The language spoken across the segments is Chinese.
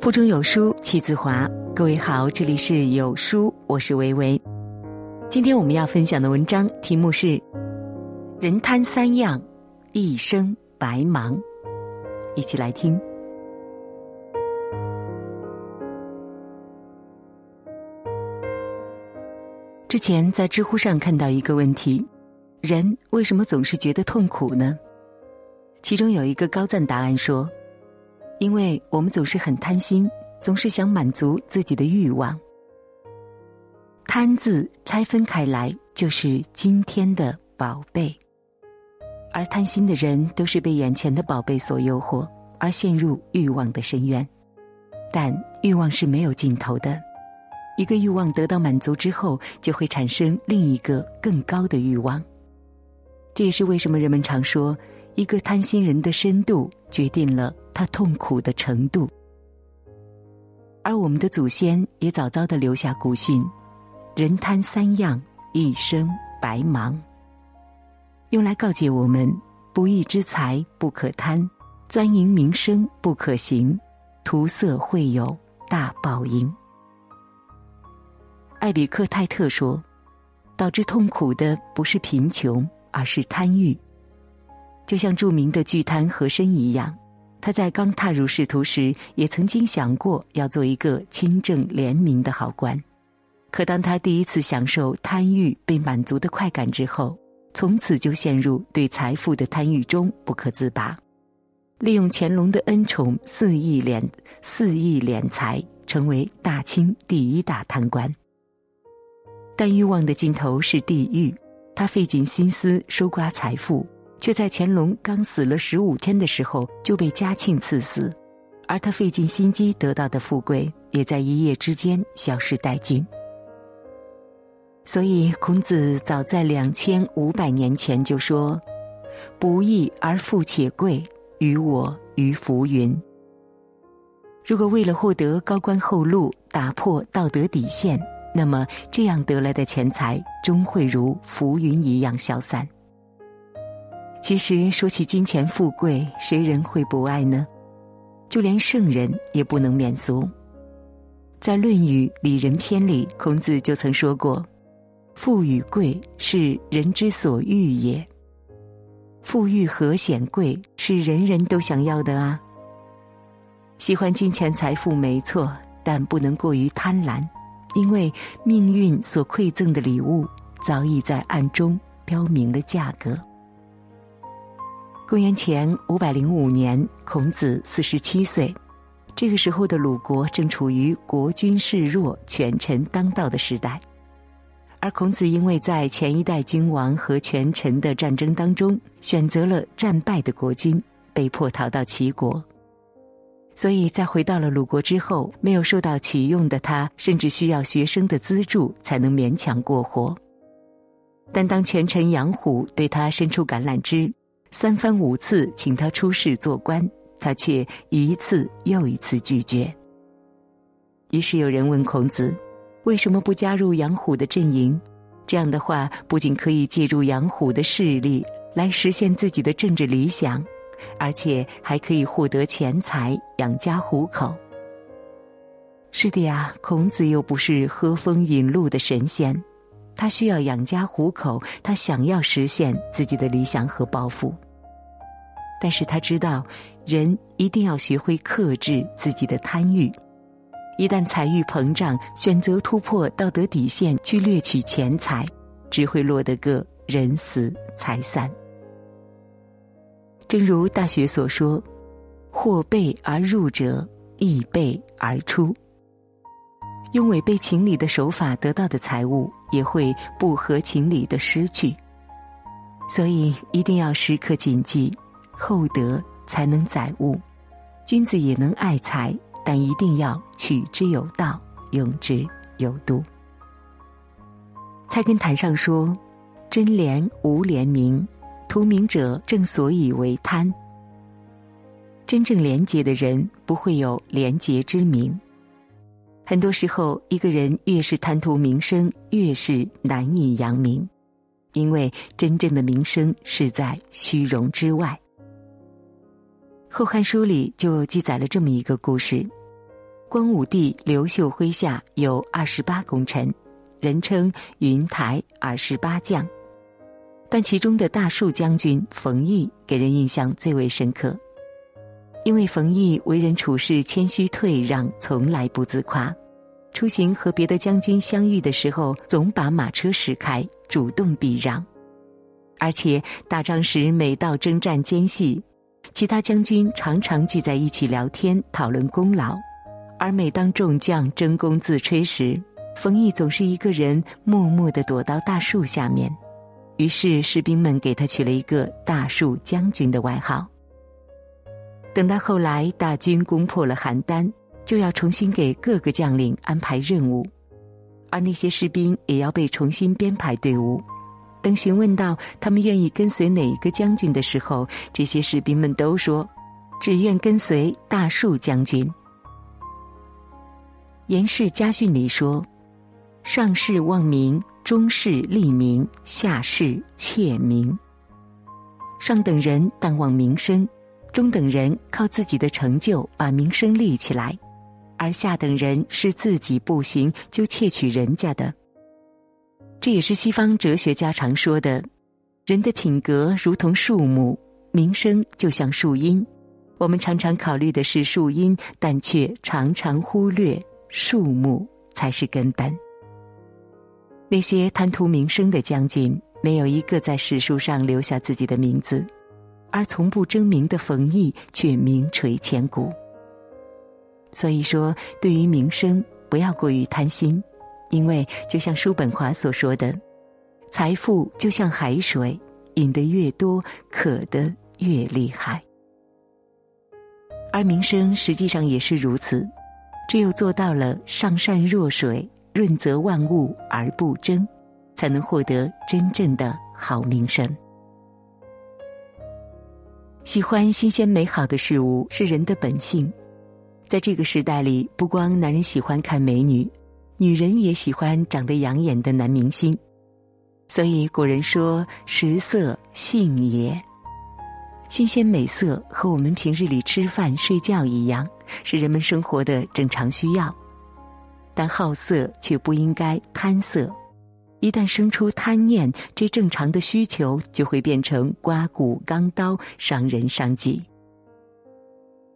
腹中有书气自华。各位好，这里是有书，我是维维。今天我们要分享的文章题目是《人贪三样，一生白忙》。一起来听。之前在知乎上看到一个问题：人为什么总是觉得痛苦呢？其中有一个高赞答案说。因为我们总是很贪心，总是想满足自己的欲望。贪字拆分开来，就是今天的宝贝。而贪心的人都是被眼前的宝贝所诱惑，而陷入欲望的深渊。但欲望是没有尽头的，一个欲望得到满足之后，就会产生另一个更高的欲望。这也是为什么人们常说，一个贪心人的深度决定了。他痛苦的程度，而我们的祖先也早早的留下古训：人贪三样，一生白忙。用来告诫我们：不义之财不可贪，钻营名声不可行，图色会有大报应。艾比克泰特说：“导致痛苦的不是贫穷，而是贪欲。”就像著名的巨贪和珅一样。他在刚踏入仕途时，也曾经想过要做一个清正廉明的好官。可当他第一次享受贪欲被满足的快感之后，从此就陷入对财富的贪欲中不可自拔，利用乾隆的恩宠肆意敛肆意敛财，成为大清第一大贪官。但欲望的尽头是地狱，他费尽心思收刮财富。却在乾隆刚死了十五天的时候就被嘉庆赐死，而他费尽心机得到的富贵也在一夜之间消失殆尽。所以孔子早在两千五百年前就说：“不义而富且贵，于我于浮云。”如果为了获得高官厚禄，打破道德底线，那么这样得来的钱财终会如浮云一样消散。其实说起金钱富贵，谁人会不爱呢？就连圣人也不能免俗。在《论语·里仁篇》里，孔子就曾说过：“富与贵是人之所欲也。富裕和显贵是人人都想要的啊。喜欢金钱财富没错，但不能过于贪婪，因为命运所馈赠的礼物早已在暗中标明了价格。”公元前五百零五年，孔子四十七岁。这个时候的鲁国正处于国君势弱、权臣当道的时代，而孔子因为在前一代君王和权臣的战争当中选择了战败的国君，被迫逃到齐国。所以在回到了鲁国之后，没有受到启用的他，甚至需要学生的资助才能勉强过活。但当权臣杨虎对他伸出橄榄枝，三番五次请他出仕做官，他却一次又一次拒绝。于是有人问孔子：“为什么不加入杨虎的阵营？这样的话，不仅可以借助杨虎的势力来实现自己的政治理想，而且还可以获得钱财养家糊口。”是的呀，孔子又不是喝风饮露的神仙。他需要养家糊口，他想要实现自己的理想和抱负。但是他知道，人一定要学会克制自己的贪欲。一旦财欲膨胀，选择突破道德底线去掠取钱财，只会落得个人死财散。正如《大学》所说：“或备而入者，亦备而出。”用违背情理的手法得到的财物，也会不合情理的失去。所以一定要时刻谨记，厚德才能载物。君子也能爱财，但一定要取之有道，用之有度。菜根谭上说：“真廉无廉明，图名者正所以为贪。真正廉洁的人，不会有廉洁之名。”很多时候，一个人越是贪图名声，越是难以扬名，因为真正的名声是在虚荣之外。《后汉书》里就记载了这么一个故事：光武帝刘秀麾下有二十八功臣，人称云台二十八将。但其中的大树将军冯异给人印象最为深刻，因为冯异为人处事谦虚退让，从来不自夸。出行和别的将军相遇的时候，总把马车驶开，主动避让。而且打仗时，每到征战间隙，其他将军常常聚在一起聊天，讨论功劳；而每当众将争功自吹时，冯异总是一个人默默地躲到大树下面。于是士兵们给他取了一个“大树将军”的外号。等到后来大军攻破了邯郸。就要重新给各个将领安排任务，而那些士兵也要被重新编排队伍。等询问到他们愿意跟随哪一个将军的时候，这些士兵们都说：“只愿跟随大树将军。”《严氏家训》里说：“上士望民，中士利民，下士窃民。上等人但望名声，中等人靠自己的成就把名声立起来。”而下等人是自己不行就窃取人家的，这也是西方哲学家常说的：人的品格如同树木，名声就像树荫。我们常常考虑的是树荫，但却常常忽略树木才是根本。那些贪图名声的将军，没有一个在史书上留下自己的名字，而从不争名的冯异却名垂千古。所以说，对于名声，不要过于贪心，因为就像叔本华所说的，财富就像海水，饮得越多，渴得越厉害。而名声实际上也是如此，只有做到了上善若水，润泽万物而不争，才能获得真正的好名声。喜欢新鲜美好的事物是人的本性。在这个时代里，不光男人喜欢看美女，女人也喜欢长得养眼的男明星。所以古人说：“食色性也。”新鲜美色和我们平日里吃饭睡觉一样，是人们生活的正常需要。但好色却不应该贪色，一旦生出贪念，这正常的需求就会变成刮骨钢刀，伤人伤己。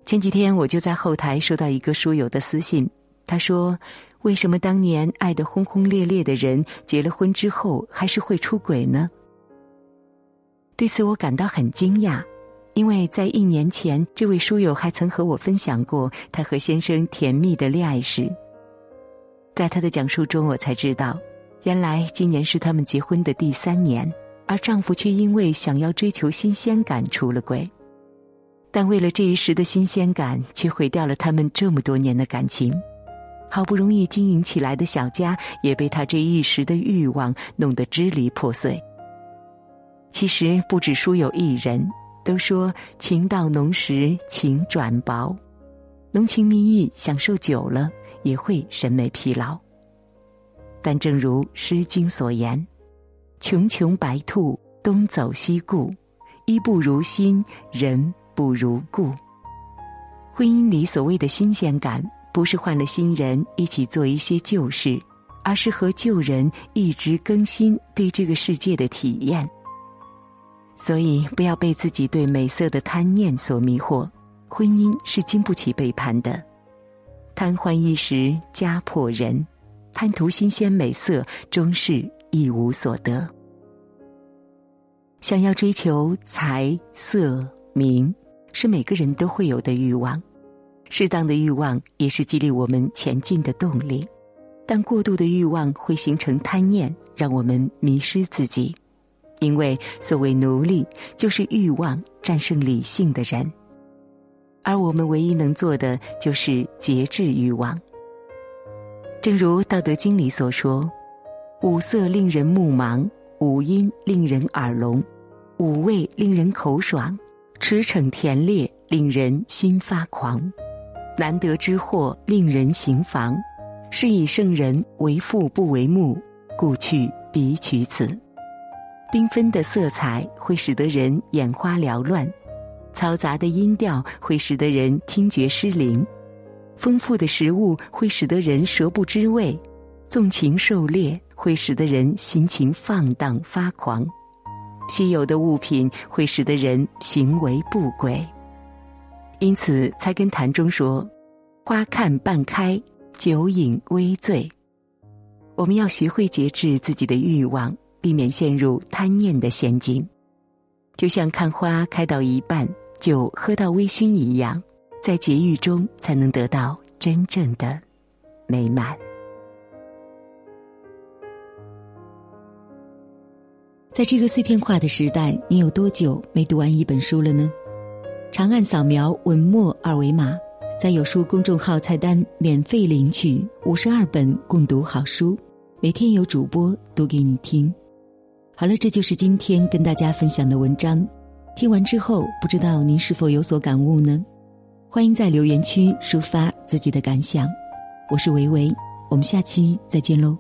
前几天我就在后台收到一个书友的私信，他说：“为什么当年爱得轰轰烈烈的人，结了婚之后还是会出轨呢？”对此我感到很惊讶，因为在一年前，这位书友还曾和我分享过他和先生甜蜜的恋爱史。在他的讲述中，我才知道，原来今年是他们结婚的第三年，而丈夫却因为想要追求新鲜感出了轨。但为了这一时的新鲜感，却毁掉了他们这么多年的感情。好不容易经营起来的小家，也被他这一时的欲望弄得支离破碎。其实不止书友一人，都说情到浓时情转薄，浓情蜜意享受久了，也会审美疲劳。但正如《诗经》所言：“穷穷白兔，东走西顾，衣不如新人。”不如故。婚姻里所谓的新鲜感，不是换了新人一起做一些旧事，而是和旧人一直更新对这个世界的体验。所以，不要被自己对美色的贪念所迷惑。婚姻是经不起背叛的，贪欢一时家破人，贪图新鲜美色终是一无所得。想要追求财色名。是每个人都会有的欲望，适当的欲望也是激励我们前进的动力，但过度的欲望会形成贪念，让我们迷失自己。因为所谓奴隶，就是欲望战胜理性的人，而我们唯一能做的就是节制欲望。正如《道德经》里所说：“五色令人目盲，五音令人耳聋，五味令人口爽。”驰骋甜猎，令人心发狂；难得之货，令人行妨。是以圣人为父不为目，故去彼取此。缤纷的色彩会使得人眼花缭乱，嘈杂的音调会使得人听觉失灵。丰富的食物会使得人舌不知味，纵情狩猎会使得人心情放荡发狂，稀有的物品会使得人行为不轨。因此，《菜根谭》中说：“花看半开，酒饮微醉。”我们要学会节制自己的欲望，避免陷入贪念的陷阱。就像看花开到一半，酒喝到微醺一样，在节欲中才能得到真正的美满。在这个碎片化的时代，你有多久没读完一本书了呢？长按扫描文末二维码，在有书公众号菜单免费领取五十二本共读好书，每天有主播读给你听。好了，这就是今天跟大家分享的文章。听完之后，不知道您是否有所感悟呢？欢迎在留言区抒发自己的感想。我是维维，我们下期再见喽。